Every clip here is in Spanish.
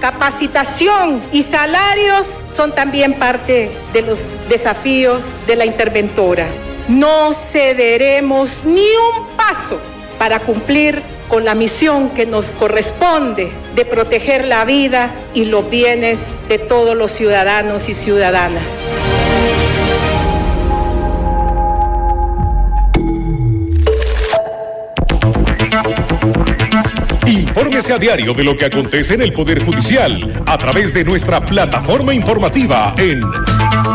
Capacitación y salarios son también parte de los desafíos de la interventora. No cederemos ni un paso para cumplir con la misión que nos corresponde de proteger la vida y los bienes de todos los ciudadanos y ciudadanas. Infórmese a diario de lo que acontece en el Poder Judicial a través de nuestra plataforma informativa en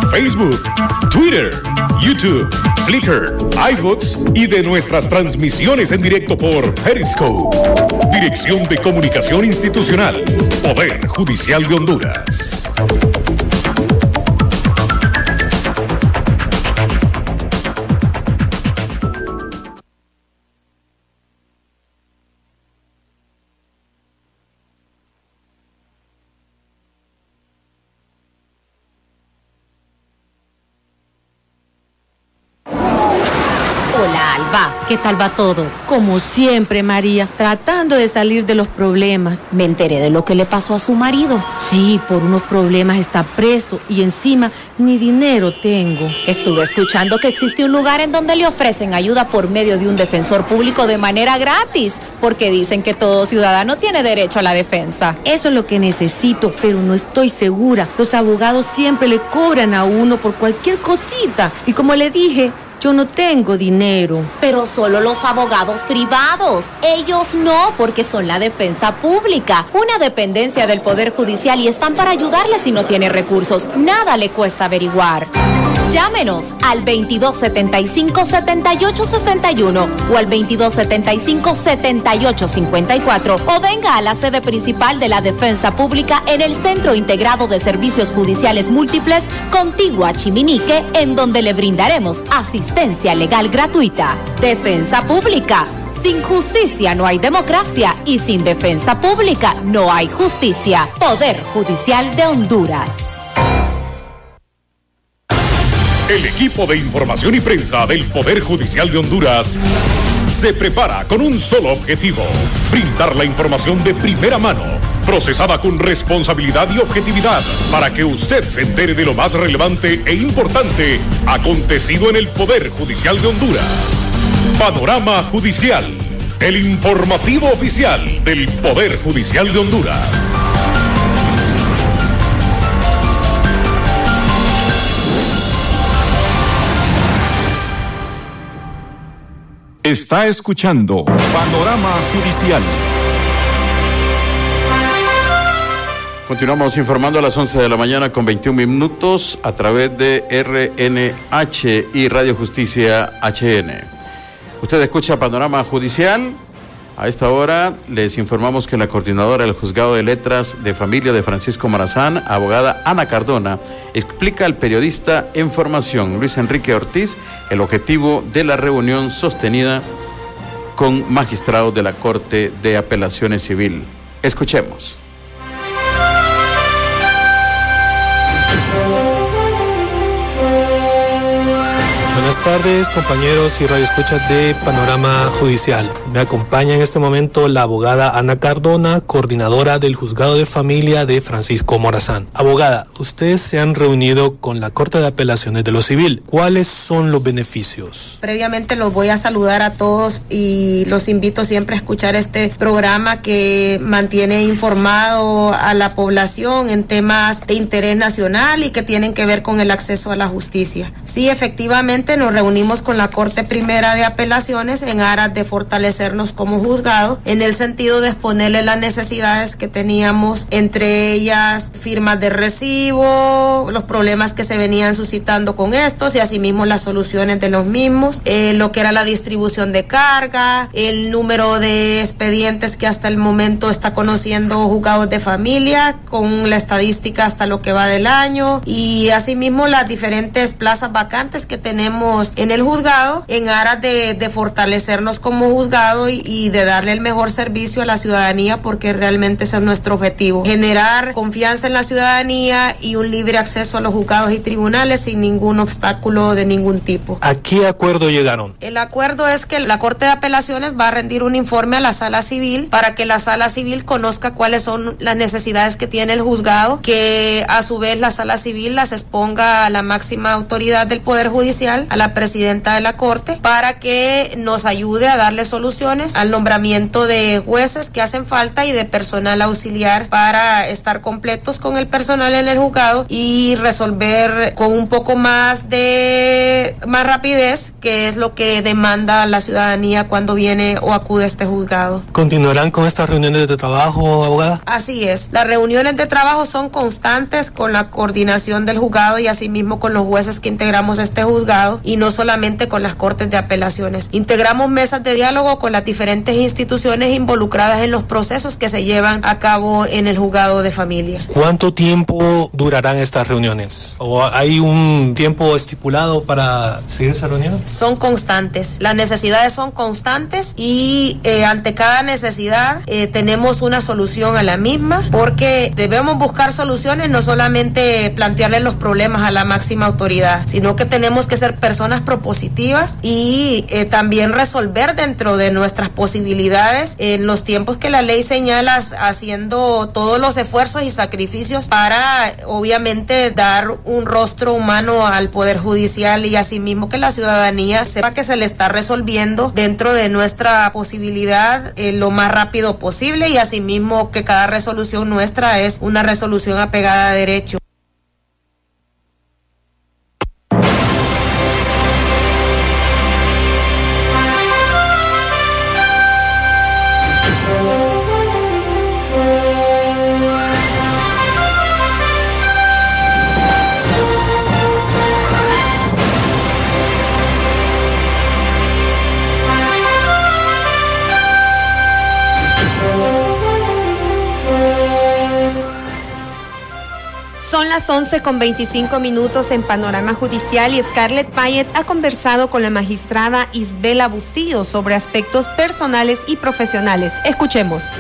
Facebook, Twitter, YouTube, Flickr, iBooks y de nuestras transmisiones en directo por Periscope. Dirección de Comunicación Institucional, Poder Judicial de Honduras. ¿Qué tal va todo? Como siempre, María, tratando de salir de los problemas. Me enteré de lo que le pasó a su marido. Sí, por unos problemas está preso y encima ni dinero tengo. Estuve escuchando que existe un lugar en donde le ofrecen ayuda por medio de un defensor público de manera gratis, porque dicen que todo ciudadano tiene derecho a la defensa. Eso es lo que necesito, pero no estoy segura. Los abogados siempre le cobran a uno por cualquier cosita. Y como le dije, yo no tengo dinero. Pero solo los abogados privados. Ellos no, porque son la defensa pública, una dependencia del Poder Judicial y están para ayudarle si no tiene recursos. Nada le cuesta averiguar. Llámenos al 2275-7861 o al 2275-7854 o venga a la sede principal de la Defensa Pública en el Centro Integrado de Servicios Judiciales Múltiples, contigua a Chiminique, en donde le brindaremos asistencia legal gratuita. Defensa Pública. Sin justicia no hay democracia y sin defensa pública no hay justicia. Poder Judicial de Honduras. El equipo de información y prensa del Poder Judicial de Honduras se prepara con un solo objetivo, brindar la información de primera mano, procesada con responsabilidad y objetividad, para que usted se entere de lo más relevante e importante acontecido en el Poder Judicial de Honduras. Panorama Judicial, el informativo oficial del Poder Judicial de Honduras. Está escuchando Panorama Judicial. Continuamos informando a las 11 de la mañana con 21 minutos a través de RNH y Radio Justicia HN. Usted escucha Panorama Judicial. A esta hora les informamos que la coordinadora del Juzgado de Letras de Familia de Francisco Marazán, abogada Ana Cardona, explica al periodista en formación Luis Enrique Ortiz el objetivo de la reunión sostenida con magistrados de la Corte de Apelaciones Civil. Escuchemos. Buenas tardes, compañeros y radioescuchas de Panorama Judicial. Me acompaña en este momento la abogada Ana Cardona, coordinadora del Juzgado de Familia de Francisco Morazán. Abogada, ustedes se han reunido con la Corte de Apelaciones de lo Civil. ¿Cuáles son los beneficios? Previamente los voy a saludar a todos y los invito siempre a escuchar este programa que mantiene informado a la población en temas de interés nacional y que tienen que ver con el acceso a la justicia. Sí, efectivamente nos reunimos con la Corte Primera de Apelaciones en aras de fortalecernos como juzgado en el sentido de exponerle las necesidades que teníamos, entre ellas firmas de recibo, los problemas que se venían suscitando con estos y asimismo las soluciones de los mismos, eh, lo que era la distribución de carga, el número de expedientes que hasta el momento está conociendo juzgados de familia con la estadística hasta lo que va del año y asimismo las diferentes plazas vacantes que tenemos en el juzgado en aras de, de fortalecernos como juzgado y, y, de darle el mejor servicio a la ciudadanía porque realmente ese es nuestro objetivo. Generar confianza en la ciudadanía y un libre acceso a los juzgados y tribunales sin ningún obstáculo de ningún tipo. ¿A qué acuerdo llegaron? El acuerdo es que la Corte de Apelaciones va a rendir un informe a la sala civil para que la sala civil conozca cuáles son las necesidades que tiene el juzgado, que a su vez la sala civil las exponga a la máxima autoridad del Poder Judicial, a la presidenta de la Corte, para que nos ayude a darle soluciones al nombramiento de jueces que hacen falta y de personal auxiliar para estar completos con el personal en el juzgado y resolver con un poco más de más rapidez, que es lo que demanda la ciudadanía cuando viene o acude a este juzgado. ¿Continuarán con estas reuniones de trabajo, abogada? Así es. Las reuniones de trabajo son constantes con la coordinación del juzgado y asimismo con los jueces que integramos este juzgado y no solamente con las cortes de apelaciones. Integramos mesas de diálogo con las diferentes instituciones involucradas en los procesos que se llevan a cabo en el juzgado de familia. ¿Cuánto tiempo durarán estas reuniones? ¿O hay un tiempo estipulado para seguir esa reunión? Son constantes. Las necesidades son constantes y eh, ante cada necesidad eh, tenemos una solución a la misma porque debemos buscar soluciones, no solamente plantearle los problemas a la máxima autoridad, sino que tenemos que ser personas propositivas y eh, también resolver dentro de nuestras posibilidades en los tiempos que la ley señala, haciendo todos los esfuerzos y sacrificios para obviamente dar un rostro humano al Poder Judicial y asimismo que la ciudadanía sepa que se le está resolviendo dentro de nuestra posibilidad eh, lo más rápido posible y asimismo que cada resolución nuestra es una resolución apegada a derecho. Son las 11 con 25 minutos en Panorama Judicial y Scarlett Payet ha conversado con la magistrada Isbela Bustillo sobre aspectos personales y profesionales. Escuchemos.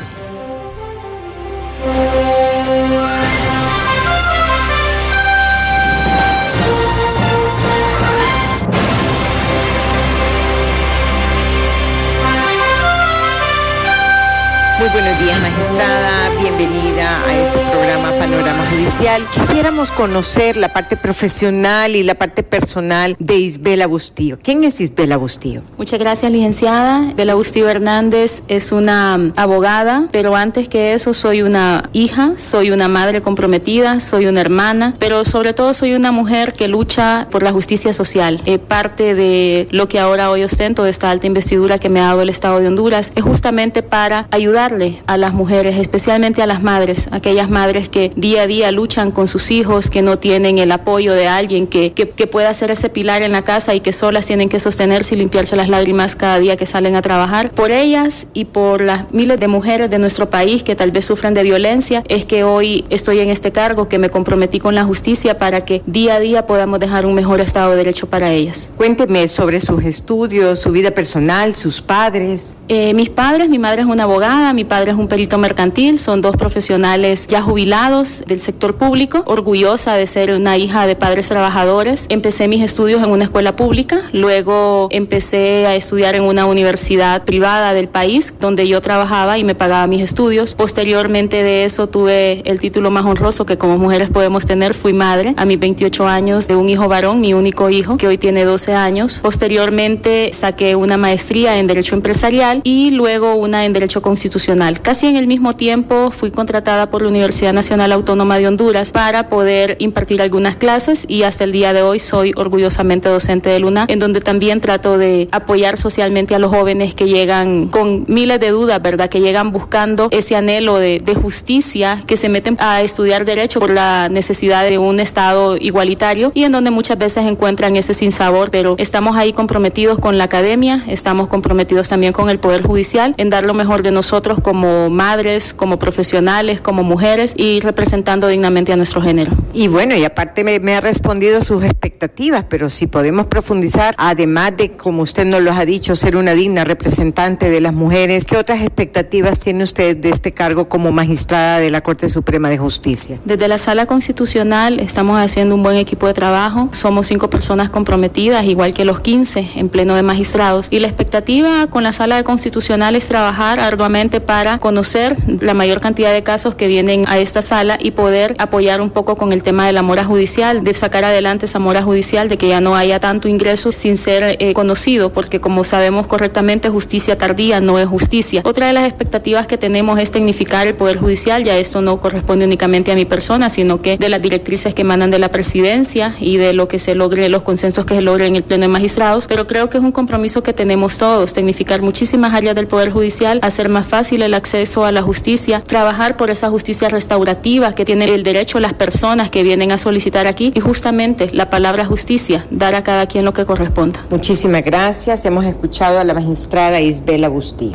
Muy buenos días, magistrada. Bienvenida a este programa Panorama Judicial. Quisiéramos conocer la parte profesional y la parte personal de Isbela Bustillo. ¿Quién es Isbela Bustillo? Muchas gracias, licenciada. Isbela Bustillo Hernández es una abogada, pero antes que eso soy una hija, soy una madre comprometida, soy una hermana, pero sobre todo soy una mujer que lucha por la justicia social. Eh, parte de lo que ahora hoy ostento, de esta alta investidura que me ha dado el Estado de Honduras, es justamente para ayudar a las mujeres, especialmente a las madres, aquellas madres que día a día luchan con sus hijos, que no tienen el apoyo de alguien que, que, que pueda ser ese pilar en la casa y que solas tienen que sostenerse y limpiarse las lágrimas cada día que salen a trabajar. Por ellas y por las miles de mujeres de nuestro país que tal vez sufren de violencia, es que hoy estoy en este cargo, que me comprometí con la justicia para que día a día podamos dejar un mejor Estado de Derecho para ellas. Cuénteme sobre sus estudios, su vida personal, sus padres. Eh, mis padres, mi madre es una abogada, mi padre es un perito mercantil, son dos profesionales ya jubilados del sector público, orgullosa de ser una hija de padres trabajadores. Empecé mis estudios en una escuela pública, luego empecé a estudiar en una universidad privada del país donde yo trabajaba y me pagaba mis estudios. Posteriormente de eso tuve el título más honroso que como mujeres podemos tener, fui madre a mis 28 años de un hijo varón, mi único hijo, que hoy tiene 12 años. Posteriormente saqué una maestría en Derecho Empresarial y luego una en Derecho Constitucional Casi en el mismo tiempo fui contratada por la Universidad Nacional Autónoma de Honduras para poder impartir algunas clases y hasta el día de hoy soy orgullosamente docente de Luna, en donde también trato de apoyar socialmente a los jóvenes que llegan con miles de dudas, ¿verdad? Que llegan buscando ese anhelo de, de justicia, que se meten a estudiar derecho por la necesidad de un Estado igualitario y en donde muchas veces encuentran ese sinsabor, pero estamos ahí comprometidos con la academia, estamos comprometidos también con el Poder Judicial en dar lo mejor de nosotros como madres, como profesionales, como mujeres y representando dignamente a nuestro género. Y bueno, y aparte me, me ha respondido sus expectativas, pero si podemos profundizar, además de, como usted nos lo ha dicho, ser una digna representante de las mujeres, ¿qué otras expectativas tiene usted de este cargo como magistrada de la Corte Suprema de Justicia? Desde la Sala Constitucional estamos haciendo un buen equipo de trabajo, somos cinco personas comprometidas, igual que los 15 en pleno de magistrados, y la expectativa con la Sala de Constitucional es trabajar arduamente para conocer la mayor cantidad de casos que vienen a esta sala y poder apoyar un poco con el tema de la mora judicial, de sacar adelante esa mora judicial, de que ya no haya tanto ingreso sin ser eh, conocido, porque como sabemos correctamente, justicia tardía no es justicia. Otra de las expectativas que tenemos es tecnificar el Poder Judicial, ya esto no corresponde únicamente a mi persona, sino que de las directrices que emanan de la presidencia y de lo que se logre, los consensos que se logren en el Pleno de Magistrados, pero creo que es un compromiso que tenemos todos, tecnificar muchísimas áreas del Poder Judicial, hacer más fácil el acceso a la justicia, trabajar por esa justicia restaurativa que tiene el derecho las personas que vienen a solicitar aquí y justamente la palabra justicia, dar a cada quien lo que corresponda. Muchísimas gracias. Hemos escuchado a la magistrada Isbel Agustí.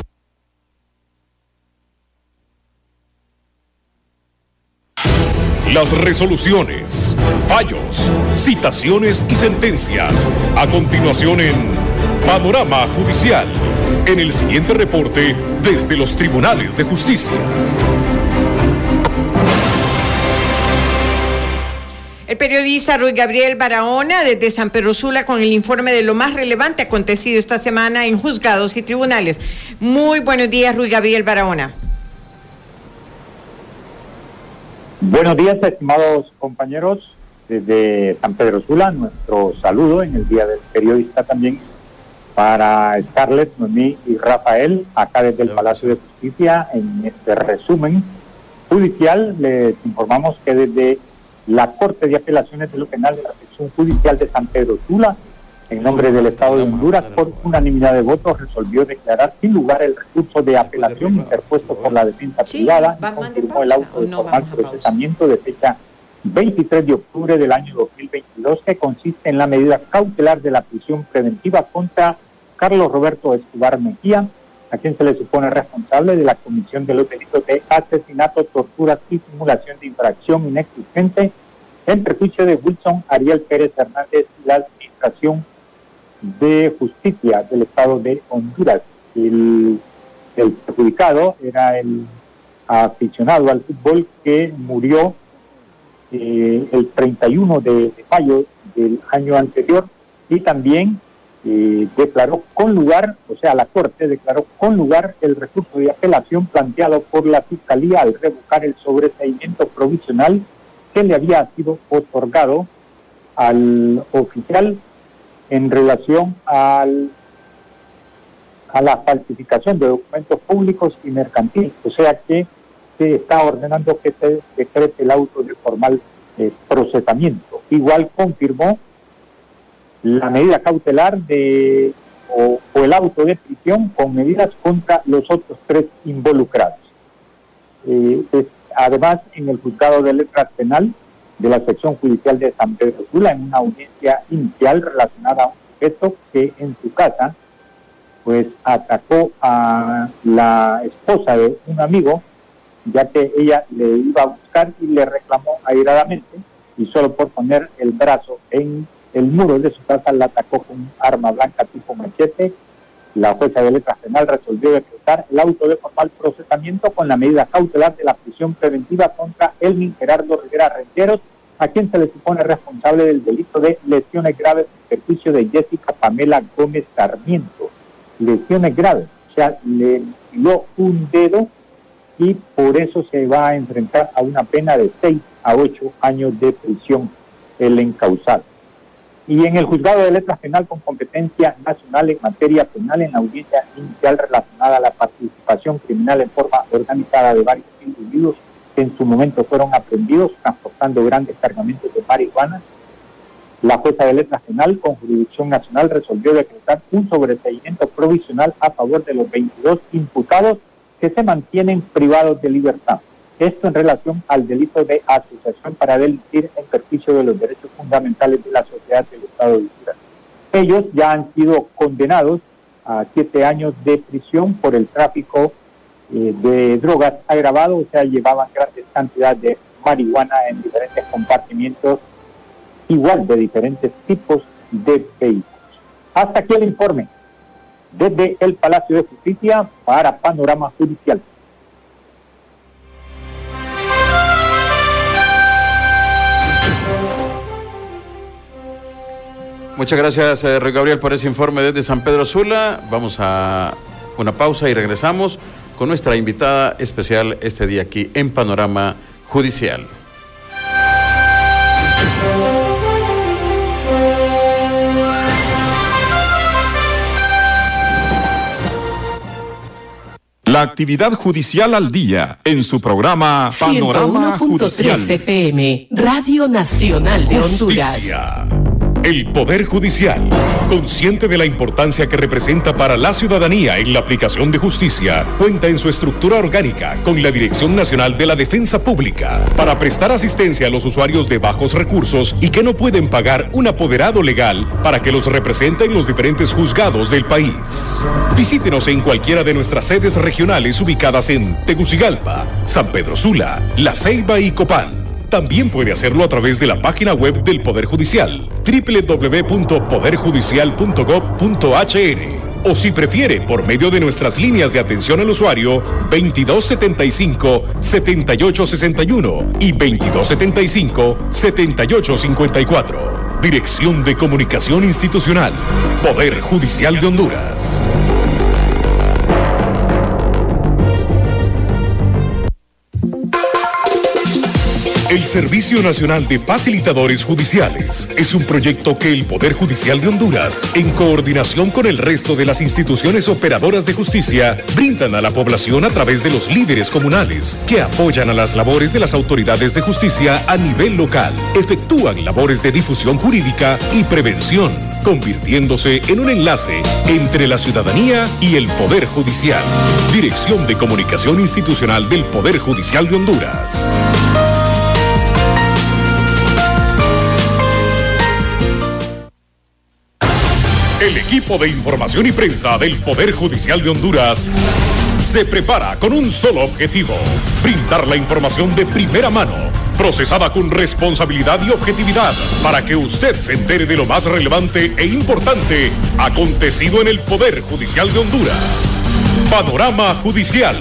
Las resoluciones, fallos, citaciones y sentencias. A continuación en Panorama Judicial. En el siguiente reporte desde los tribunales de justicia. El periodista Ruy Gabriel Barahona desde San Pedro Sula con el informe de lo más relevante acontecido esta semana en juzgados y tribunales. Muy buenos días, Ruy Gabriel Barahona. Buenos días, estimados compañeros. Desde San Pedro Sula, nuestro saludo en el Día del Periodista también para Scarlett, Noemí y Rafael, acá desde el Palacio de Justicia. En este resumen judicial les informamos que desde la Corte de Apelaciones de lo Penal de la Sección Judicial de San Pedro Sula, en nombre del Estado de Honduras, por unanimidad de votos, resolvió declarar sin lugar el recurso de apelación interpuesto por la defensa privada y confirmó el auto de formal procesamiento de fecha 23 de octubre del año 2022, que consiste en la medida cautelar de la prisión preventiva contra Carlos Roberto Escobar Mejía, a quien se le supone responsable de la comisión de los delitos de asesinato, tortura y simulación de infracción inexistente en perjuicio de Wilson Ariel Pérez Hernández y la administración de Justicia del Estado de Honduras. El, perjudicado era el aficionado al fútbol que murió eh, el 31 de, de, mayo del año anterior y también eh, declaró con lugar, o sea, la Corte declaró con lugar el recurso de apelación planteado por la Fiscalía al revocar el sobreseimiento provisional que le había sido otorgado al oficial en relación al, a la falsificación de documentos públicos y mercantiles, o sea que se está ordenando que se decrete el auto de formal eh, procesamiento. Igual confirmó la medida cautelar de o, o, el auto de prisión con medidas contra los otros tres involucrados. Eh, además, en el juzgado de letras penal de la sección judicial de San Pedro Sula, en una audiencia inicial relacionada a un sujeto que en su casa pues atacó a la esposa de un amigo, ya que ella le iba a buscar y le reclamó airadamente, y solo por poner el brazo en el muro de su casa la atacó con un arma blanca tipo machete. La jueza de letras penal resolvió decretar el auto de formal procesamiento con la medida cautelar de la prisión preventiva contra Elmin Gerardo Rivera Renteros, a quien se le supone responsable del delito de lesiones graves en perjuicio de Jessica Pamela Gómez Sarmiento. Lesiones graves, o sea, le dio un dedo y por eso se va a enfrentar a una pena de 6 a 8 años de prisión el encausado. Y en el juzgado de letras penal con competencia nacional en materia penal en la audiencia inicial relacionada a la participación criminal en forma organizada de varios individuos que en su momento fueron aprendidos transportando grandes cargamentos de marihuana, la jueza de letras penal con jurisdicción nacional resolvió decretar un sobreseimiento provisional a favor de los 22 imputados que se mantienen privados de libertad. Esto en relación al delito de asociación para delinquir en perjuicio de los derechos fundamentales de la sociedad Estado de Honduras. Ellos ya han sido condenados a siete años de prisión por el tráfico eh, de drogas agravado, o sea, llevaban grandes cantidades de marihuana en diferentes compartimientos, igual de diferentes tipos de vehículos. Hasta aquí el informe desde el Palacio de Justicia para Panorama Judicial. Muchas gracias, eh, Rey Gabriel, por ese informe desde San Pedro Sula. Vamos a una pausa y regresamos con nuestra invitada especial este día aquí en Panorama Judicial. La actividad judicial al día en su programa Panorama Judicial. FM, Radio Nacional de Honduras. El Poder Judicial, consciente de la importancia que representa para la ciudadanía en la aplicación de justicia, cuenta en su estructura orgánica con la Dirección Nacional de la Defensa Pública para prestar asistencia a los usuarios de bajos recursos y que no pueden pagar un apoderado legal para que los represente en los diferentes juzgados del país. Visítenos en cualquiera de nuestras sedes regionales ubicadas en Tegucigalpa, San Pedro Sula, La Ceiba y Copán. También puede hacerlo a través de la página web del Poder Judicial, www.poderjudicial.gov.hr. O si prefiere, por medio de nuestras líneas de atención al usuario 2275-7861 y 2275-7854. Dirección de Comunicación Institucional, Poder Judicial de Honduras. El Servicio Nacional de Facilitadores Judiciales es un proyecto que el Poder Judicial de Honduras, en coordinación con el resto de las instituciones operadoras de justicia, brindan a la población a través de los líderes comunales, que apoyan a las labores de las autoridades de justicia a nivel local, efectúan labores de difusión jurídica y prevención, convirtiéndose en un enlace entre la ciudadanía y el Poder Judicial. Dirección de Comunicación Institucional del Poder Judicial de Honduras. El equipo de información y prensa del Poder Judicial de Honduras se prepara con un solo objetivo, brindar la información de primera mano, procesada con responsabilidad y objetividad, para que usted se entere de lo más relevante e importante acontecido en el Poder Judicial de Honduras. Panorama Judicial,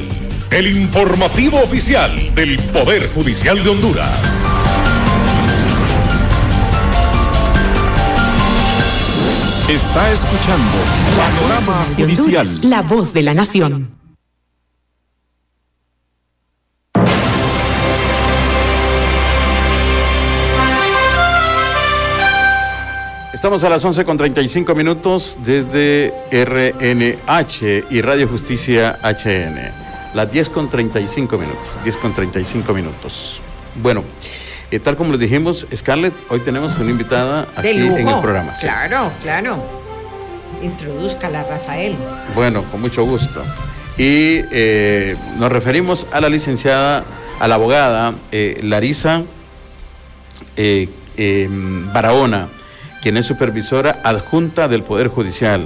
el informativo oficial del Poder Judicial de Honduras. Está escuchando Panorama Judicial. La voz de la nación. Estamos a las 11 con 35 minutos desde RNH y Radio Justicia HN. Las 10 con 35 minutos. 10 con 35 minutos. Bueno, eh, tal como les dijimos, Scarlett, hoy tenemos una invitada aquí en el programa. Sí. Claro, claro. Introduzcala, Rafael. Bueno, con mucho gusto. Y eh, nos referimos a la licenciada, a la abogada eh, Larisa eh, Barahona, quien es supervisora adjunta del Poder Judicial,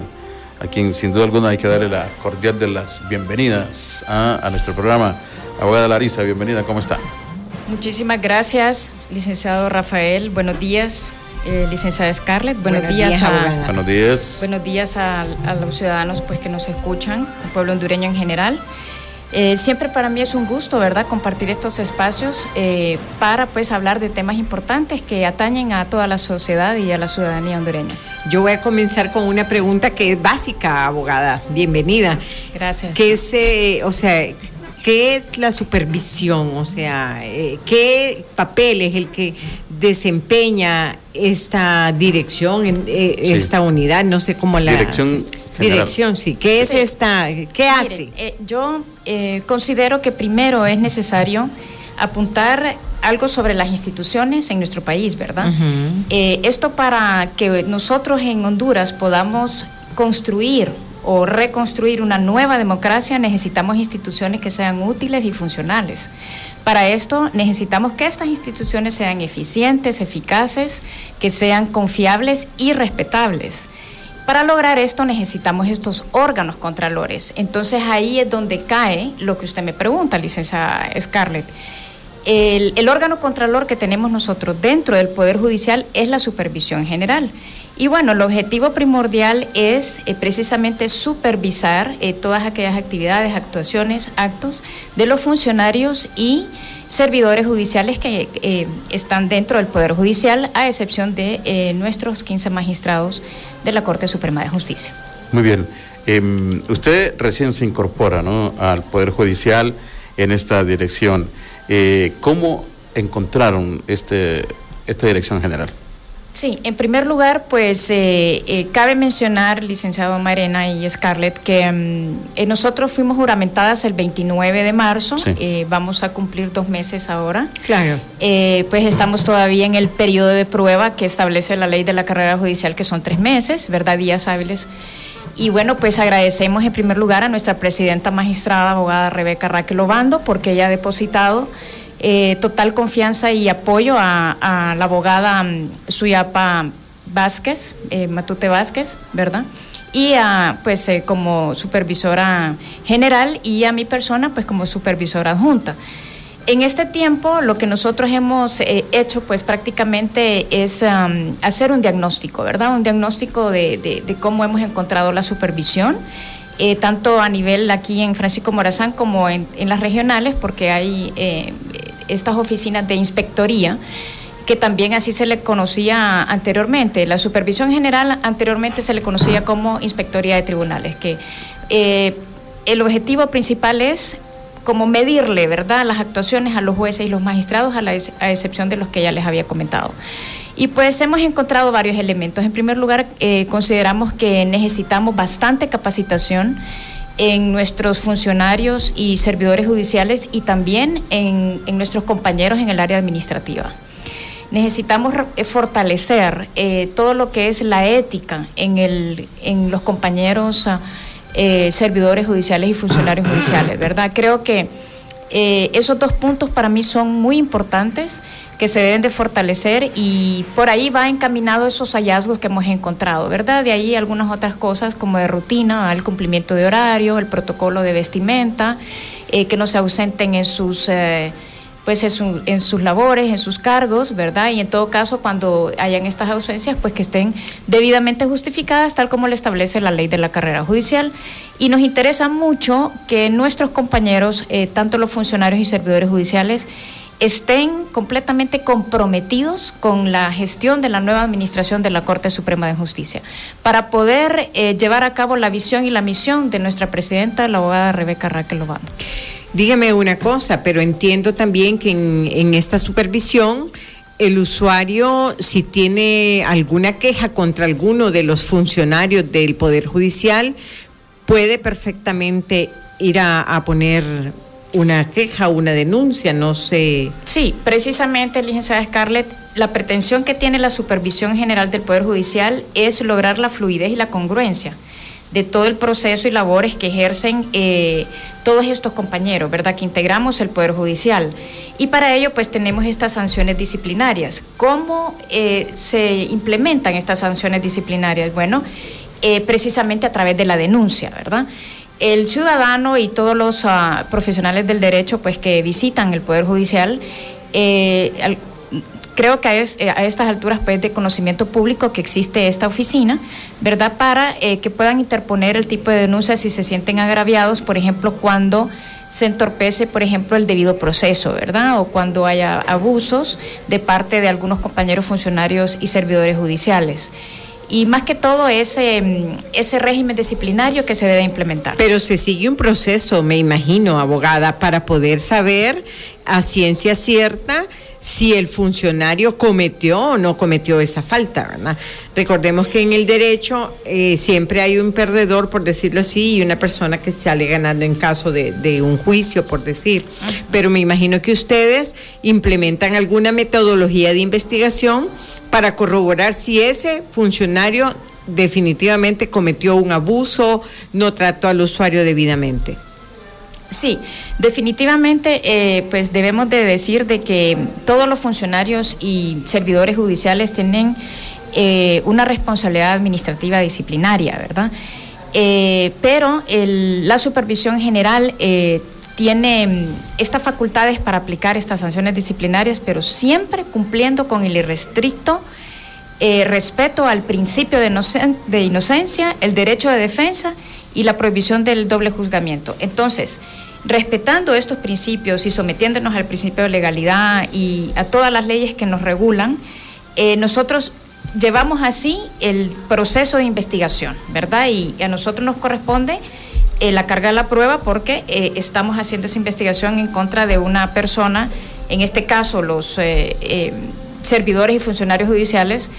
a quien sin duda alguna hay que darle la cordial de las bienvenidas a, a nuestro programa. Abogada Larisa, bienvenida, ¿cómo está? Muchísimas gracias, licenciado Rafael. Buenos días, eh, licenciada Scarlett. Buenos, Buenos días, días, a, abogada. Buenos días. buenos días a, a los ciudadanos pues, que nos escuchan, al pueblo hondureño en general. Eh, siempre para mí es un gusto, ¿verdad?, compartir estos espacios eh, para pues hablar de temas importantes que atañen a toda la sociedad y a la ciudadanía hondureña. Yo voy a comenzar con una pregunta que es básica, abogada. Bienvenida. Gracias. ¿Qué es, eh, o sea, qué es la supervisión? O sea, eh, ¿qué papel es el que desempeña esta dirección, en- eh, Sí. esta unidad? No sé cómo la... Dirección general. Dirección, sí. ¿Qué es Sí. esta? ¿Qué hace? Eh, yo eh, considero que primero es necesario apuntar algo sobre las instituciones en nuestro país, ¿verdad? Eh, esto para que nosotros en Honduras podamos construir o reconstruir una nueva democracia necesitamos instituciones que sean útiles y funcionales. Para esto necesitamos que estas instituciones sean eficientes, eficaces, que sean confiables y respetables. Para lograr esto necesitamos estos órganos contralores. Entonces ahí es donde cae lo que usted me pregunta, licenciada Scarlett. El, el órgano contralor que tenemos nosotros dentro del Poder Judicial es la supervisión general. Y bueno, el objetivo primordial es eh, precisamente supervisar eh, todas aquellas actividades, actuaciones, actos de los funcionarios y servidores judiciales que eh, están dentro del Poder Judicial, a excepción de nuestros 15 magistrados de la Corte Suprema de Justicia. Muy bien. Em, usted recién se incorpora al Poder Judicial en esta dirección. ¿Cómo encontraron este, esta dirección general? Sí, en primer lugar, pues eh, eh, cabe mencionar, licenciado Marena y Scarlett, que mm, eh, nosotros fuimos juramentadas el 29 de marzo, Sí. eh, vamos a cumplir dos meses ahora. Claro. Eh, pues estamos todavía en el periodo de prueba que establece la ley de la carrera judicial, que son tres meses, ¿verdad? Días hábiles. Y bueno, pues agradecemos en primer lugar a nuestra presidenta magistrada, abogada Rebeca Raquel Obando, porque ella ha depositado eh, total confianza y apoyo a, la abogada mm, Suyapa Vázquez, eh, Matute Vázquez, ¿verdad? Y a, pues eh, como supervisora general y a mi persona pues como supervisora adjunta. En este tiempo lo que nosotros hemos hecho pues prácticamente es hacer un diagnóstico, ¿verdad? Un diagnóstico de, de- cómo hemos encontrado la supervisión, tanto a nivel aquí en Francisco Morazán como en, las regionales, porque hay estas oficinas de inspectoría que también así se le conocía anteriormente. La supervisión general anteriormente se le conocía como inspectoría de tribunales, que eh, el objetivo principal es como medirle, ¿verdad?, las actuaciones a los jueces y los magistrados, a, la excepción de los que ya les había comentado. Y pues hemos encontrado varios elementos. En primer lugar, eh, consideramos que necesitamos bastante capacitación en nuestros funcionarios y servidores judiciales y también en, en nuestros compañeros en el área administrativa. Necesitamos eh, fortalecer eh, todo lo que es la ética en, el, en los compañeros ah, eh, servidores judiciales y funcionarios judiciales, ¿verdad? Creo que esos dos puntos para mí son muy importantes que se deben de fortalecer y por ahí va encaminado esos hallazgos que hemos encontrado, ¿verdad? De ahí algunas otras cosas como de rutina, el cumplimiento de horario, el protocolo de vestimenta, eh, que no se ausenten en sus... eh, pues en, su- en sus labores, en sus cargos, ¿verdad? Y en todo caso, cuando hayan estas ausencias, pues que estén debidamente justificadas, tal como le establece la ley de la carrera judicial. Y nos interesa mucho que nuestros compañeros, eh, tanto los funcionarios y servidores judiciales, estén completamente comprometidos con la gestión de la nueva administración de la Corte Suprema de Justicia, para poder eh, llevar a cabo la visión y la misión de nuestra presidenta, la abogada Rebeca Raquel Obando. Dígame una cosa, pero entiendo también que en, esta supervisión el usuario, si tiene alguna queja contra alguno de los funcionarios del Poder Judicial, puede perfectamente ir a poner una queja, una denuncia, no sé. Sí, precisamente, licenciada Scarlett, la pretensión que tiene la Supervisión General del Poder Judicial es lograr la fluidez y la congruencia de todo el proceso y labores que ejercen eh, todos estos compañeros, ¿verdad? Que integramos el Poder Judicial. Y para ello, pues tenemos estas sanciones disciplinarias. ¿Cómo eh, se implementan estas sanciones disciplinarias? Bueno, eh, precisamente a través de la denuncia, ¿verdad? El ciudadano y todos los ah, profesionales del derecho, pues que visitan el Poder Judicial, eh, creo que eh, a estas alturas pues de conocimiento público que existe esta oficina, ¿verdad? Para eh, que puedan interponer el tipo de denuncias si se sienten agraviados, por ejemplo, cuando se entorpece, por ejemplo, el debido proceso, ¿verdad? O cuando haya abusos de parte de algunos compañeros funcionarios y servidores judiciales. Y más que todo ese, mm, ese régimen disciplinario que se debe implementar. Pero se sigue un proceso, me imagino, abogada, para poder saber a ciencia cierta si el funcionario cometió o no cometió esa falta, ¿verdad? Recordemos que en el derecho eh, siempre hay un perdedor, por decirlo así, y una persona que sale ganando en caso de, de un juicio, por decir. Pero me imagino que ustedes implementan alguna metodología de investigación para corroborar si ese funcionario definitivamente cometió un abuso, no trató al usuario debidamente. Sí, definitivamente, eh, pues debemos de decir de que todos los funcionarios y servidores judiciales tienen eh, una responsabilidad administrativa disciplinaria, ¿verdad? Eh, pero la supervisión general tiene mm, estas facultades para aplicar estas sanciones disciplinarias, pero siempre cumpliendo con el irrestricto eh, respeto al principio de, inocen- de inocencia, el derecho de defensa y la prohibición del doble juzgamiento. Entonces, respetando estos principios y sometiéndonos al principio de legalidad y a todas las leyes que nos regulan, eh, nosotros llevamos así el proceso de investigación, ¿verdad? Y a nosotros nos corresponde eh, la carga de la prueba porque eh, estamos haciendo esa investigación en contra de una persona, en este caso los eh, servidores y funcionarios judiciales,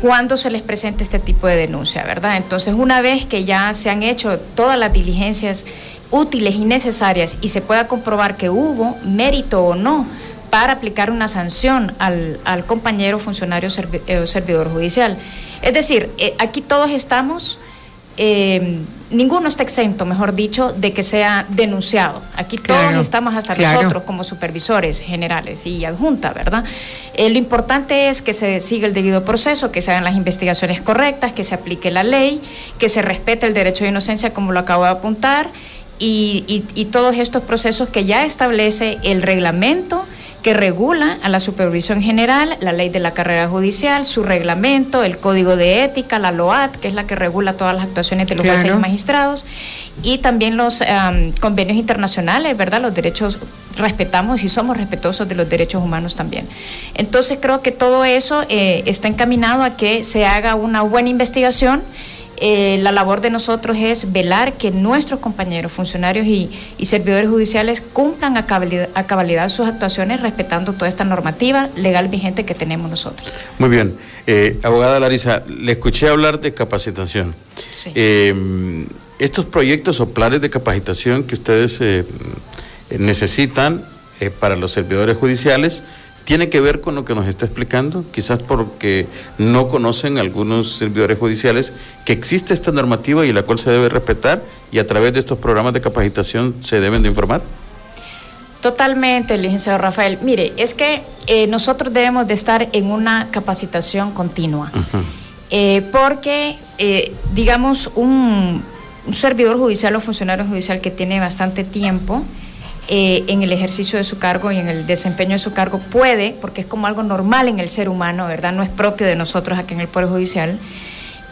cuando se les presenta este tipo de denuncia, ¿verdad? Entonces, una vez que ya se han hecho todas las diligencias útiles y necesarias y se pueda comprobar que hubo mérito o no para aplicar una sanción al, compañero funcionario servidor judicial. Es decir, aquí todos estamos, eh, ninguno está exento, mejor dicho, de que sea denunciado. Aquí Claro, todos estamos hasta claro. nosotros como supervisores generales y adjunta, ¿verdad? Eh, lo importante es que se siga el debido proceso, que se hagan las investigaciones correctas, que se aplique la ley, que se respete el derecho de inocencia, como lo acabo de apuntar, y, y- y todos estos procesos que ya establece el reglamento que regula a la supervisión general, la ley de la carrera judicial, su reglamento, el código de ética, la LOAT, que es la que regula todas las actuaciones de los Claro. jueces y magistrados, y también los convenios internacionales, ¿verdad? Los derechos, respetamos y somos respetuosos de los derechos humanos también. Entonces creo que todo eso eh, está encaminado a que se haga una buena investigación. Eh, la labor de nosotros es velar que nuestros compañeros, funcionarios y, y servidores judiciales cumplan a cabalidad, a cabalidad sus actuaciones respetando toda esta normativa legal vigente que tenemos nosotros. Muy bien. Eh, abogada Larisa, le escuché hablar de capacitación. Eh, estos proyectos o planes de capacitación que ustedes eh, necesitan para los servidores judiciales, ¿tiene que ver con lo que nos está explicando? Quizás porque no conocen algunos servidores judiciales que existe esta normativa y la cual se debe respetar y a través de estos programas de capacitación se deben de informar. Totalmente, licenciado Rafael. Mire, es que eh, nosotros debemos de estar en una capacitación continua. Eh, porque, eh, digamos, un, un servidor judicial o funcionario judicial que tiene bastante tiempo eh, en el ejercicio de su cargo y en el desempeño de su cargo puede, porque es como algo normal en el ser humano, ¿verdad? No es propio de nosotros aquí en el Poder Judicial,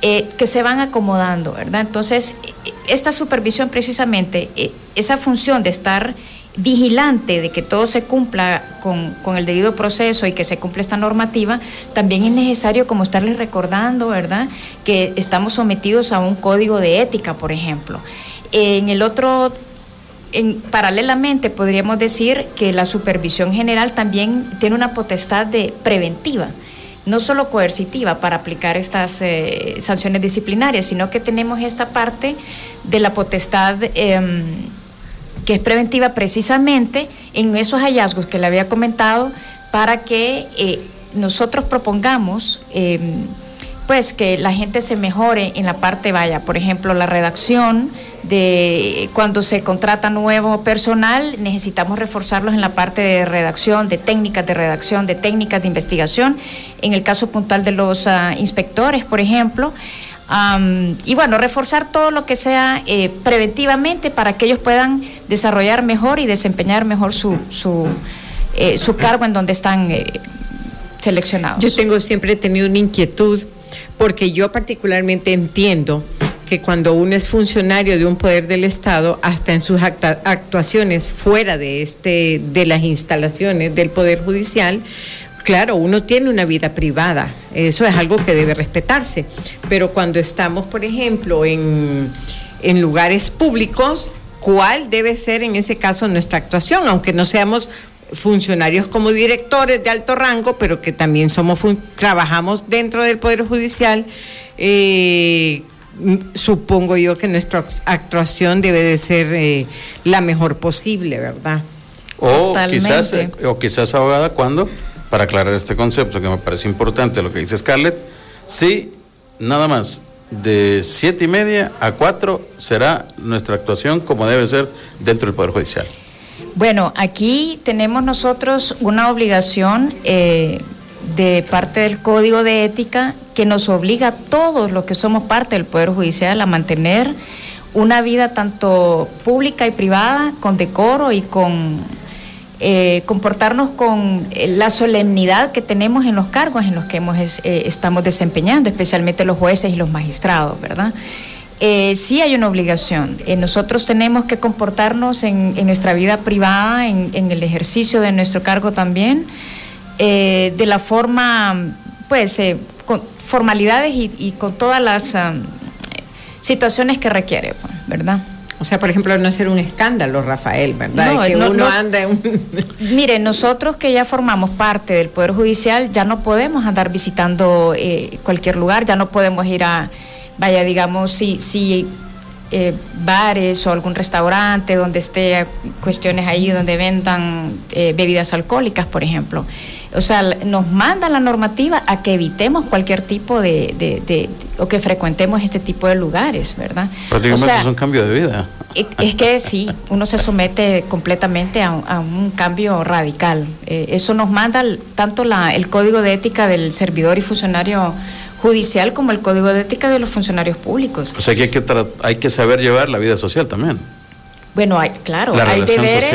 eh, que se van acomodando, ¿verdad? Entonces, eh, esta supervisión precisamente, eh, esa función de estar vigilante de que todo se cumpla con, con el debido proceso y que se cumpla esta normativa, también es necesario como estarles recordando, ¿verdad?, que estamos sometidos a un código de ética, por ejemplo. En el otro en- paralelamente podríamos decir que la supervisión general también tiene una potestad de preventiva, no solo coercitiva para aplicar estas eh, sanciones disciplinarias, sino que tenemos esta parte de la potestad em, que es preventiva precisamente en esos hallazgos que le había comentado para que eh, nosotros propongamos em, pues que la gente se mejore en la parte, vaya, por ejemplo, la redacción de cuando se contrata nuevo personal, necesitamos reforzarlos en la parte de redacción, de técnicas de redacción, de técnicas de investigación, en el caso puntual de los ah, inspectores, por ejemplo. Am, y bueno, reforzar todo lo que sea eh, preventivamente para que ellos puedan desarrollar mejor y desempeñar mejor su, su, eh, su cargo en donde están eh, seleccionados. Yo tengo siempre tenido una inquietud porque yo particularmente entiendo que cuando uno es funcionario de un poder del Estado, hasta en sus actuaciones fuera de este de las instalaciones del poder judicial, claro, uno tiene una vida privada, eso es algo que debe respetarse, pero cuando estamos, por ejemplo, en, en lugares públicos, ¿cuál debe ser en ese caso nuestra actuación, aunque no seamos funcionarios como directores de alto rango, pero que también somos trabajamos dentro del Poder Judicial, eh, supongo yo que nuestra actuación debe de ser eh, la mejor posible, ¿verdad? O quizás, eh, o quizás abogada, cuando, para aclarar este concepto que me parece importante lo que dice Scarlett, sí, nada más, de siete y media a cuatro será nuestra actuación como debe ser dentro del Poder Judicial. Bueno, aquí tenemos nosotros una obligación eh, de parte del Código de Ética que nos obliga a todos los que somos parte del Poder Judicial a mantener una vida tanto pública y privada con decoro y con eh, comportarnos con eh, la solemnidad que tenemos en los cargos en los que hemos, estamos desempeñando, especialmente los jueces y los magistrados, ¿verdad? Sí hay una obligación. nosotros tenemos que comportarnos en, nuestra vida privada, en, el ejercicio de nuestro cargo también, de la forma, pues, con formalidades y, con todas las situaciones que requiere, ¿verdad? O sea, por ejemplo, no hacer un escándalo, Rafael, ¿verdad? que uno anda Mire, nosotros que ya formamos parte del Poder Judicial, ya no podemos andar visitando eh, cualquier lugar, ya no podemos ir a, vaya, digamos, si, si eh, bares o algún restaurante donde esté cuestiones ahí donde vendan eh, bebidas alcohólicas, por ejemplo. O sea, nos manda la normativa a que evitemos cualquier tipo de, de, o que frecuentemos este tipo de lugares, ¿verdad? Prácticamente es un cambio de vida. Es que sí, uno se somete completamente a, un cambio radical. Eh, eso nos manda tanto la, el código de ética del servidor y funcionario judicial como el código de ética de los funcionarios públicos. O sea que hay que, hay que saber llevar la vida social también. Bueno, hay, claro, hay deberes,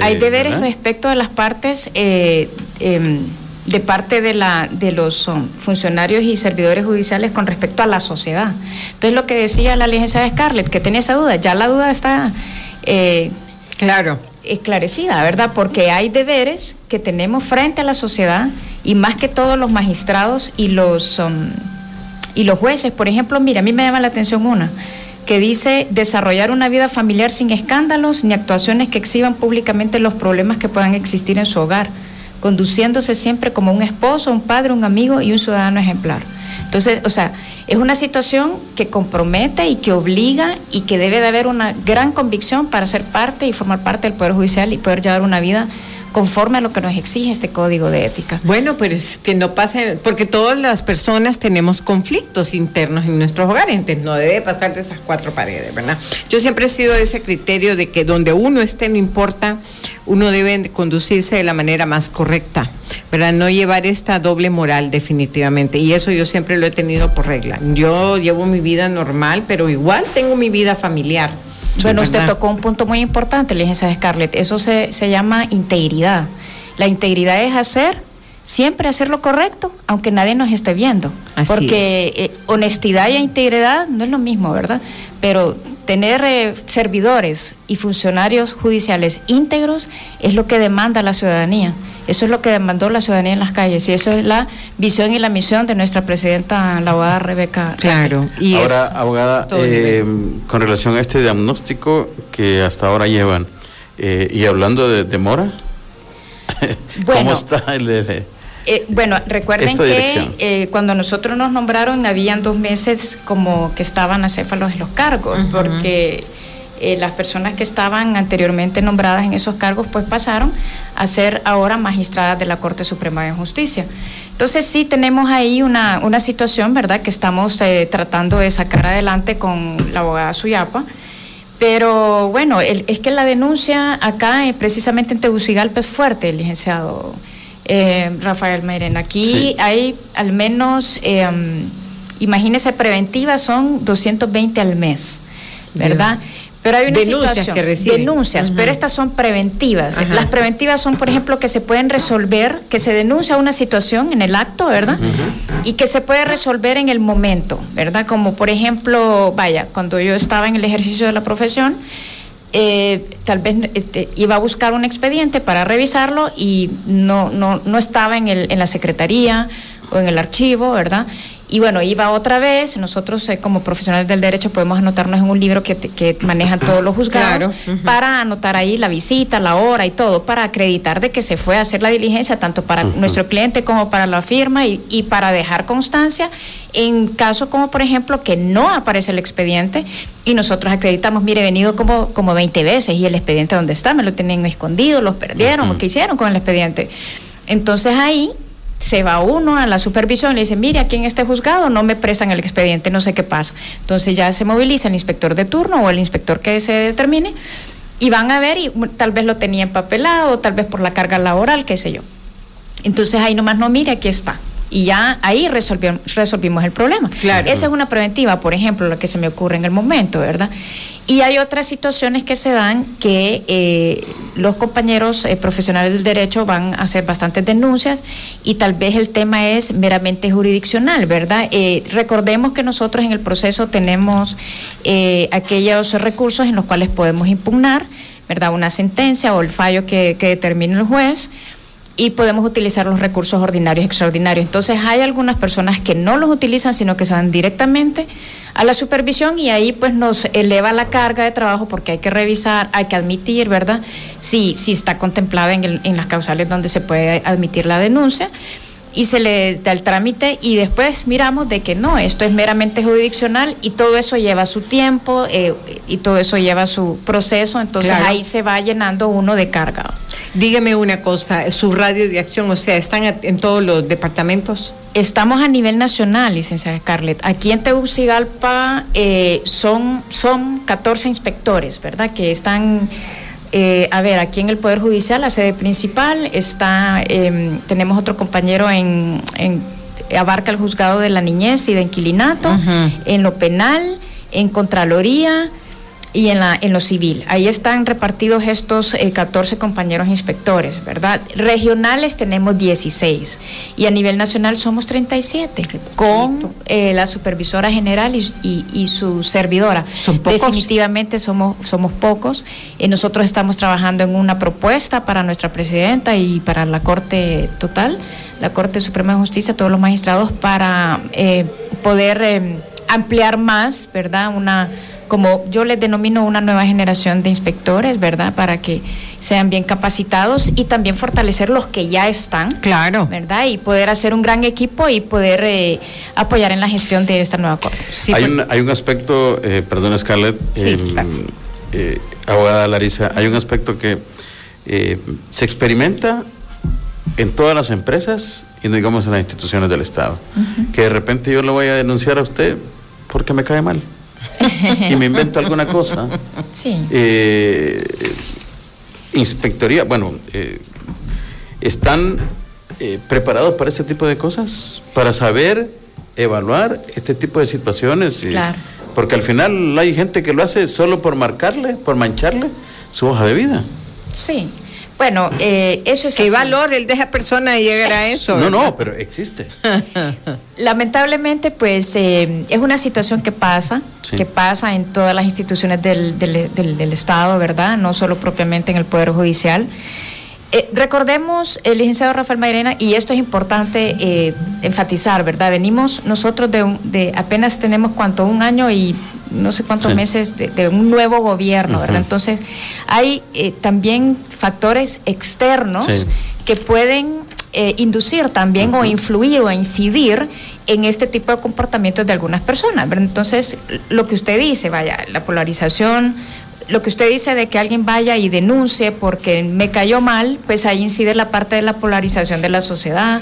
hay, deberes respecto de las partes, eh, em, de parte de, la, de los um, funcionarios y servidores judiciales con respecto a la sociedad. Entonces, lo que decía la licencia de Scarlett, que tenía esa duda, ya la duda está eh, claro. Esclarecida, ¿verdad? Porque hay deberes que tenemos frente a la sociedad y más que todos los magistrados y los, um, y los jueces. Por ejemplo, mira, a mí me llama la atención una que dice desarrollar una vida familiar sin escándalos ni actuaciones que exhiban públicamente los problemas que puedan existir en su hogar, conduciéndose siempre como un esposo, un padre, un amigo y un ciudadano ejemplar. Entonces, o sea, es una situación que compromete y que obliga y que debe de haber una gran convicción para ser parte y formar parte del Poder Judicial y poder llevar una vida conforme a lo que nos exige este código de ética. Bueno, pero es que no pase, porque todas las personas tenemos conflictos internos en nuestros hogares, entonces no debe pasar de esas cuatro paredes, ¿verdad? Yo siempre he sido de ese criterio de que donde uno esté, no importa, uno debe conducirse de la manera más correcta, ¿verdad? No llevar esta doble moral definitivamente, y eso yo siempre lo he tenido por regla. Yo llevo mi vida normal, pero igual tengo mi vida familiar bueno, usted tocó un punto muy importante, licencia Scarlett. Eso se, llama integridad. La integridad es hacer, siempre hacer lo correcto, aunque nadie nos esté viendo. Porque eh, honestidad y integridad no es lo mismo, ¿verdad? Pero tener eh, servidores y funcionarios judiciales íntegros es lo que demanda la ciudadanía. Eso es lo que demandó la ciudadanía en las calles y eso es la visión y la misión de nuestra presidenta, la abogada Rebeca. Claro. Y ahora, abogada, eh, con relación a este diagnóstico que hasta ahora llevan, eh, y hablando de demora, ¿cómo está el de... Eh, bueno, recuerden que cuando nosotros nos nombraron habían dos meses como que estaban acéfalos en los cargos, porque eh, las personas que estaban anteriormente nombradas en esos cargos pues pasaron a ser ahora magistradas de la Corte Suprema de Justicia. Entonces sí tenemos ahí una, una situación, ¿verdad?, que estamos eh, tratando de sacar adelante con la abogada Suyapa. Pero bueno, es que la denuncia acá, eh, precisamente en Tegucigalpa, es fuerte, el licenciado Rafael Meren. Aquí hay al menos, imagínese, preventivas son 220 al mes, ¿verdad? Pero hay una denuncias que reciben. Denuncias, pero estas son preventivas. Las preventivas son, por ejemplo, que se pueden resolver, que se denuncia una situación en el acto, ¿verdad? Y que se puede resolver en el momento, ¿verdad? Como, por ejemplo, vaya, cuando yo estaba en el ejercicio de la profesión, eh, tal vez este, iba a buscar un expediente para revisarlo y no, no, no estaba en, el, en la secretaría o en el archivo, ¿verdad? Y bueno, iba otra vez, nosotros eh, como profesionales del derecho podemos anotarnos en un libro que, te- que manejan todos los juzgados Claro, para anotar ahí la visita, la hora y todo, para acreditar de que se fue a hacer la diligencia tanto para nuestro cliente como para la firma y, y para dejar constancia en caso como por ejemplo que no aparece el expediente y nosotros acreditamos, mire, he venido como, como 20 veces y el expediente dónde está, me lo tienen escondido, los perdieron, ¿qué hicieron con el expediente? Entonces ahí se va uno a la supervisión y le dice, mire, aquí en este juzgado no me prestan el expediente, no sé qué pasa. Entonces ya se moviliza el inspector de turno o el inspector que se determine y van a ver y mm, tal vez lo tenía empapelado, tal vez por la carga laboral, qué sé yo. Entonces ahí nomás no, mire, aquí está. Y ya ahí resolvió- resolvimos el problema. Claro. Esa es una preventiva, por ejemplo, lo que se me ocurre en el momento, ¿verdad? Y hay otras situaciones que se dan que eh, los compañeros eh, profesionales del derecho van a hacer bastantes denuncias y tal vez el tema es meramente jurisdiccional, ¿verdad? Eh, recordemos que nosotros en el proceso tenemos eh, aquellos recursos en los cuales podemos impugnar, ¿verdad? Una sentencia o el fallo que, que determine el juez y podemos utilizar los recursos ordinarios y extraordinarios. Entonces hay algunas personas que no los utilizan, sino que se van directamente a la supervisión y ahí pues nos eleva la carga de trabajo porque hay que revisar, hay que admitir, ¿verdad? Si, si está contemplada en, el- en las causales donde se puede admitir la denuncia y se le da el trámite y después miramos de que no, esto es meramente jurisdiccional y todo eso lleva su tiempo eh, y todo eso lleva su proceso, entonces Claro. ahí se va llenando uno de carga. Dígame una cosa, su radio de acción, o sea, ¿están en todos los departamentos? Estamos a nivel nacional, licenciada Scarlett. Aquí en Tegucigalpa eh, son, son 14 inspectores, ¿verdad? Que están, eh, a ver, aquí en el Poder Judicial, la sede principal, está, eh, tenemos otro compañero en, en- abarca el juzgado de la niñez y de inquilinato, en lo penal, en Contraloría y en, la, en lo civil. Ahí están repartidos estos eh, 14 compañeros inspectores, ¿verdad? Regionales tenemos 16 y a nivel nacional somos 37, con eh, la supervisora general y, y- y su servidora. ¿Son pocos? Definitivamente somos, somos pocos. Eh, nosotros estamos trabajando en una propuesta para nuestra presidenta y para la Corte Total, la Corte Suprema de Justicia, todos los magistrados, para eh, poder eh, ampliar más, ¿verdad? Una como yo les denomino una nueva generación de inspectores, ¿verdad? Para que sean bien capacitados y también fortalecer los que ya están. Claro. ¿Verdad? Y poder hacer un gran equipo y poder eh, apoyar en la gestión de esta nueva corte. hay, un, hay un aspecto, eh, perdón Scarlett, eh, eh, abogada Larisa, hay un aspecto que eh, se experimenta en todas las empresas y no digamos en las instituciones del Estado. Que de repente yo lo voy a denunciar a usted porque me cae mal. y me invento alguna cosa. Sí. Eh, inspectoría, bueno, eh, ¿están eh, preparados para este tipo de cosas? Para saber evaluar este tipo de situaciones. y- Claro. Porque al final hay gente que lo hace solo por marcarle, por mancharle su hoja de vida. Sí. Bueno, eh, eso es ¿Qué así. valor el de esa persona llegar a eso? No, verdad? no, pero existe. Lamentablemente, pues eh, es una situación que pasa, Sí. que pasa en todas las instituciones del, del- del- del Estado, ¿verdad? No solo propiamente en el Poder Judicial. Eh, recordemos, el licenciado Rafael Mairena, y esto es importante eh, enfatizar, ¿verdad? Venimos nosotros de, un- de apenas tenemos cuánto, un año y no sé cuántos Sí. meses de, de un nuevo gobierno, ¿verdad? Entonces, hay eh, también factores externos Sí. que pueden eh, inducir también o influir o incidir en este tipo de comportamientos de algunas personas. ¿verdad? Entonces, lo que usted dice, vaya, la polarización, lo que usted dice de que alguien vaya y denuncie porque me cayó mal, pues ahí incide la parte de la polarización de la sociedad.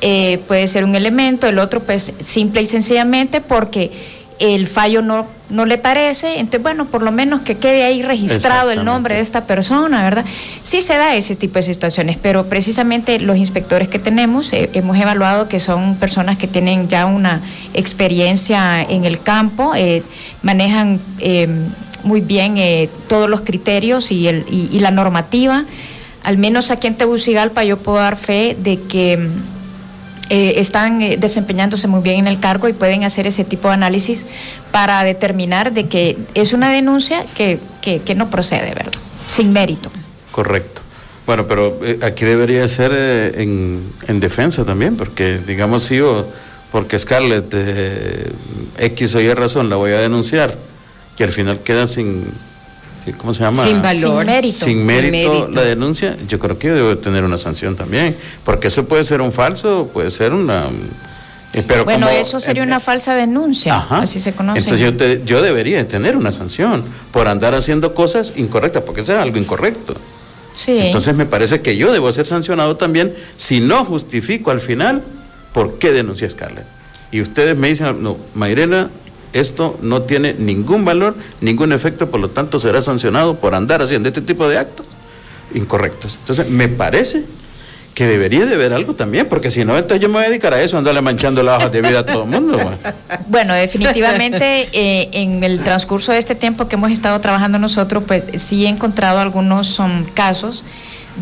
Eh, puede ser un elemento, el otro pues simple y sencillamente porque el fallo no, no le parece, entonces bueno, por lo menos que quede ahí registrado el nombre de esta persona, ¿verdad? Sí se da ese tipo de situaciones, pero precisamente los inspectores que tenemos eh, hemos evaluado que son personas que tienen ya una experiencia en el campo, eh, manejan eh, muy bien eh, todos los criterios y, el, y, la normativa. Al menos aquí en Tegucigalpa yo puedo dar fe de que mm, eh, están eh, desempeñándose muy bien en el cargo y pueden hacer ese tipo de análisis para determinar de que es una denuncia que, que, no procede, ¿verdad? Sin mérito. Correcto. Bueno, pero eh, aquí debería ser en, en defensa también, porque digamos si yo porque Scarlett, eh, X o Y razón, la voy a denunciar, que al final queda sin, eh, ¿cómo se llama? Sin valor. Sin mérito. Sin mérito, Sin mérito. la denuncia, yo creo que debe tener una sanción también, porque eso puede ser un falso, puede ser una... eh, Pero bueno, como- eso sería eh, una falsa denuncia, Ajá. así se conoce. Entonces yo, te- yo debería tener una sanción por andar haciendo cosas incorrectas, porque eso es algo incorrecto. sí. Entonces me parece que yo debo ser sancionado también si no justifico al final por qué denuncié a Scarlett. Y ustedes me dicen, no, Mayrena, esto no tiene ningún valor, ningún efecto, por lo tanto será sancionado por andar haciendo este tipo de actos incorrectos. Entonces me parece que debería de haber algo también, porque si no, entonces yo me voy a dedicar a eso, andarle manchando las hojas de vida a todo el mundo. Bueno, definitivamente eh, en el transcurso de este tiempo que hemos estado trabajando nosotros, pues sí he encontrado algunos son casos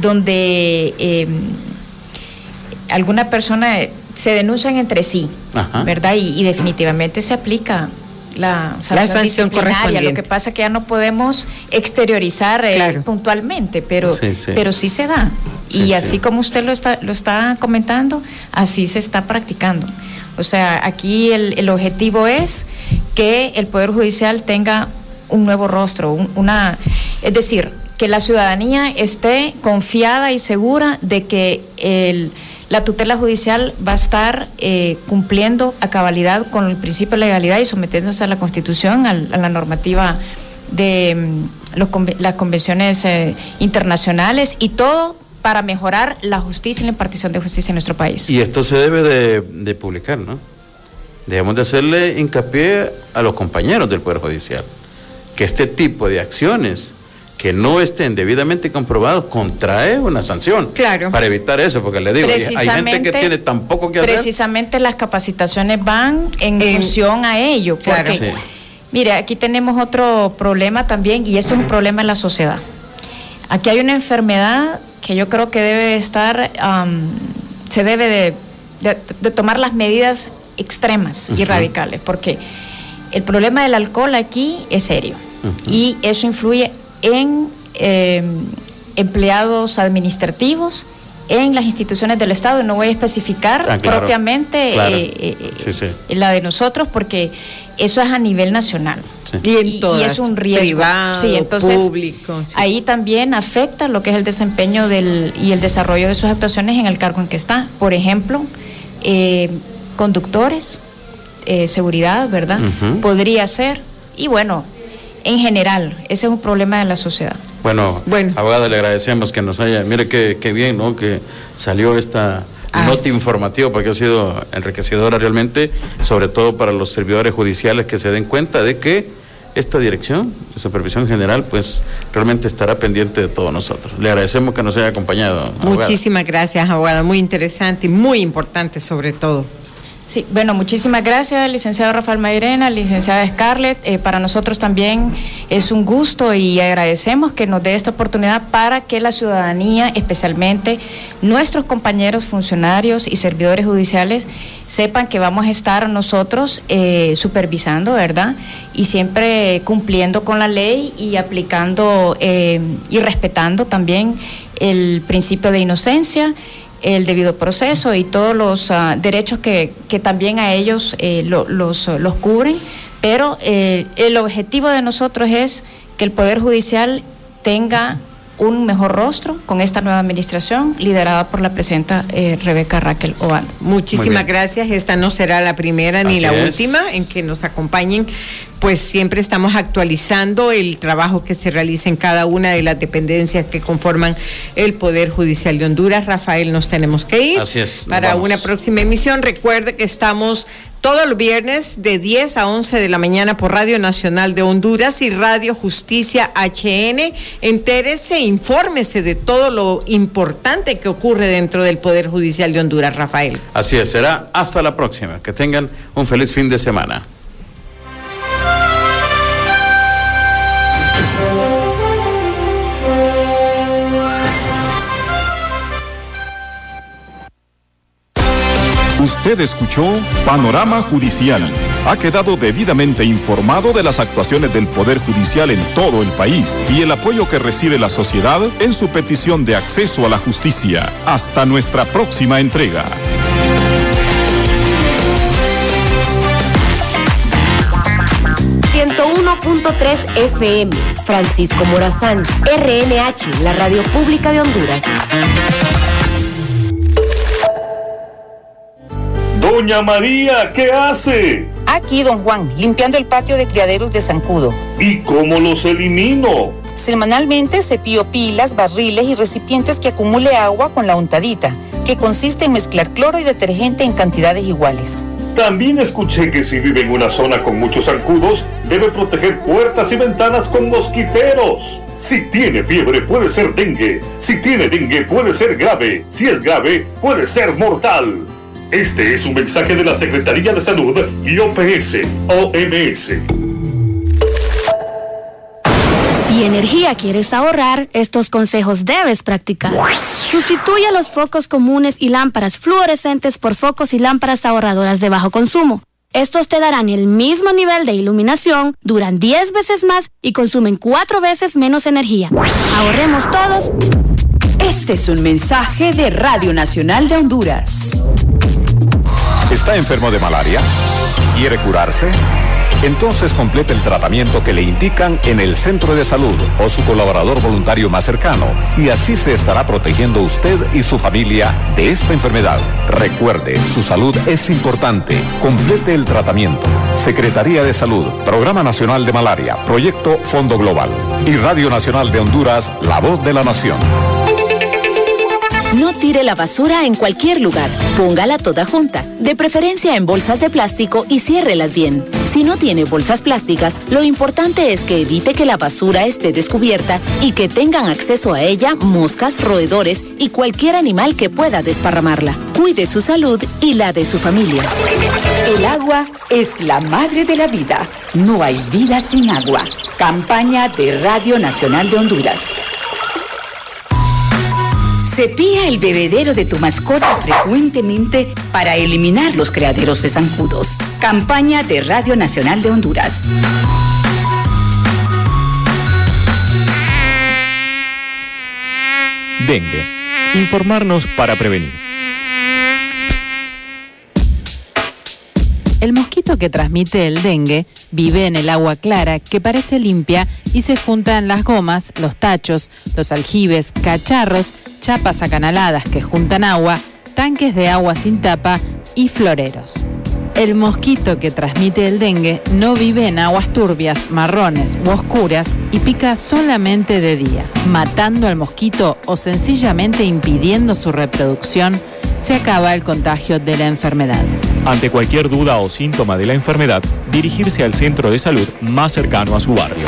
donde eh, alguna persona se denuncian entre sí, Ajá. ¿verdad? Y, y definitivamente se aplica la sanción, La sanción. Lo que pasa es que ya no podemos exteriorizar eh, Claro. puntualmente, pero Sí, sí. pero sí se da. Sí, y sí. así como usted lo está, lo está comentando, así se está practicando. O sea, aquí el, el objetivo es que el Poder Judicial tenga un nuevo rostro, un- una, es decir, que la ciudadanía esté confiada y segura de que el- la tutela judicial va a estar eh, cumpliendo a cabalidad con el principio de legalidad y sometiéndose a la Constitución, al- a la normativa de mm, los las convenciones eh, internacionales y todo para mejorar la justicia y la impartición de justicia en nuestro país. Y esto se debe de, de publicar, ¿no? Debemos de hacerle hincapié a los compañeros del Poder Judicial que este tipo de acciones que no estén debidamente comprobados contrae una sanción. Claro. Para evitar eso, porque le digo, hay- gente que tiene tan poco que hacer. Precisamente las capacitaciones van en, función a ello. Claro. Porque, Sí. mire, aquí tenemos otro problema también, y esto es un problema en la sociedad. Aquí hay una enfermedad que yo creo que debe estar, am, se debe de, de- de tomar las medidas extremas y radicales, porque el problema del alcohol aquí es serio y eso influye en eh, empleados administrativos en las instituciones del Estado. No voy a especificar Ah, claro, propiamente claro. eh, eh, Sí, sí. la de nosotros porque eso es a nivel nacional. Y en es un riesgo. privado, sí, entonces público, sí. ahí también afecta lo que es el desempeño del, y el desarrollo de sus actuaciones en el cargo en que está. Por ejemplo, eh, conductores, eh, seguridad, ¿verdad? Podría ser. Y bueno, en general, ese es un problema de la sociedad. Bueno, abogada, le agradecemos que nos haya, mire qué, qué bien, ¿no? Que salió esta Ah, nota informativa porque ha sido enriquecedora realmente, sobre todo para los servidores judiciales que se den cuenta de que esta dirección de supervisión general, pues realmente estará pendiente de todos nosotros. Le agradecemos que nos haya acompañado. abogada. Muchísimas gracias, abogada. Muy interesante y muy importante sobre todo. Sí, bueno, muchísimas gracias, licenciado Rafael Mairena, licenciada Scarlett. Eh, para nosotros también es un gusto y agradecemos que nos dé esta oportunidad para que la ciudadanía, especialmente nuestros compañeros funcionarios y servidores judiciales, sepan que vamos a estar nosotros eh, supervisando, ¿verdad? Y siempre cumpliendo con la ley y aplicando eh, y respetando también el principio de inocencia el debido proceso y todos los ah, derechos que, que también a ellos eh, lo- los, los cubren, pero eh, el objetivo de nosotros es que el Poder Judicial tenga un mejor rostro con esta nueva administración liderada por la presidenta eh, Rebeca Raquel Obando. Muchísimas gracias. Esta no será la primera ni Así la es. última en que nos acompañen. Pues siempre estamos actualizando el trabajo que se realiza en cada una de las dependencias que conforman el Poder Judicial de Honduras. Rafael, nos tenemos que ir. Así es, Para vamos. una próxima emisión, recuerde que estamos todos los viernes de 10 a 11 de la mañana por Radio Nacional de Honduras y Radio Justicia HN. Entérese, infórmese de todo lo importante que ocurre dentro del Poder Judicial de Honduras, Rafael. Así es, será hasta la próxima. Que tengan un feliz fin de semana. Usted escuchó Panorama Judicial. Ha quedado debidamente informado de las actuaciones del Poder Judicial en todo el país y el apoyo que recibe la sociedad en su petición de acceso a la justicia. Hasta nuestra próxima entrega. .3 FM, Francisco Morazán, RNH, la radio pública de Honduras. Doña María, ¿qué hace? Aquí, don Juan, limpiando el patio de criaderos de Zancudo. ¿Y cómo los elimino? Semanalmente cepillo pilas, barriles y recipientes que acumule agua con la untadita, que consiste en mezclar cloro y detergente en cantidades iguales. También escuché que si vive en una zona con muchos zancudos, debe proteger puertas y ventanas con mosquiteros. Si tiene fiebre puede ser dengue. Si tiene dengue puede ser grave. Si es grave puede ser mortal. Este es un mensaje de la Secretaría de Salud y OPS, OMS. Si energía quieres ahorrar, estos consejos debes practicar. Sustituye los focos comunes y lámparas fluorescentes por focos y lámparas ahorradoras de bajo consumo. Estos te darán el mismo nivel de iluminación, duran 10 veces más y consumen 4 veces menos energía. Ahorremos todos. Este es un mensaje de Radio Nacional de Honduras. ¿Está enfermo de malaria? ¿Quiere curarse? Entonces complete el tratamiento que le indican en el centro de salud o su colaborador voluntario más cercano y así se estará protegiendo usted y su familia de esta enfermedad. Recuerde, su salud es importante. Complete el tratamiento. Secretaría de Salud, Programa Nacional de Malaria, Proyecto Fondo Global y Radio Nacional de Honduras, La Voz de la Nación. No tire la basura en cualquier lugar. Póngala toda junta, de preferencia en bolsas de plástico y ciérrelas bien. Si no tiene bolsas plásticas, lo importante es que evite que la basura esté descubierta y que tengan acceso a ella moscas, roedores y cualquier animal que pueda desparramarla. Cuide su salud y la de su familia. El agua es la madre de la vida. No hay vida sin agua. Campaña de Radio Nacional de Honduras. Cepilla el bebedero de tu mascota frecuentemente para eliminar los criaderos de zancudos. Campaña de Radio Nacional de Honduras. Dengue. Informarnos para prevenir. El mosquito que transmite el dengue vive en el agua clara que parece limpia y se junta en las gomas, los tachos, los aljibes, cacharros, chapas acanaladas que juntan agua, tanques de agua sin tapa y floreros. El mosquito que transmite el dengue no vive en aguas turbias, marrones u oscuras y pica solamente de día, matando al mosquito o sencillamente impidiendo su reproducción se acaba el contagio de la enfermedad. Ante cualquier duda o síntoma de la enfermedad, dirigirse al centro de salud más cercano a su barrio.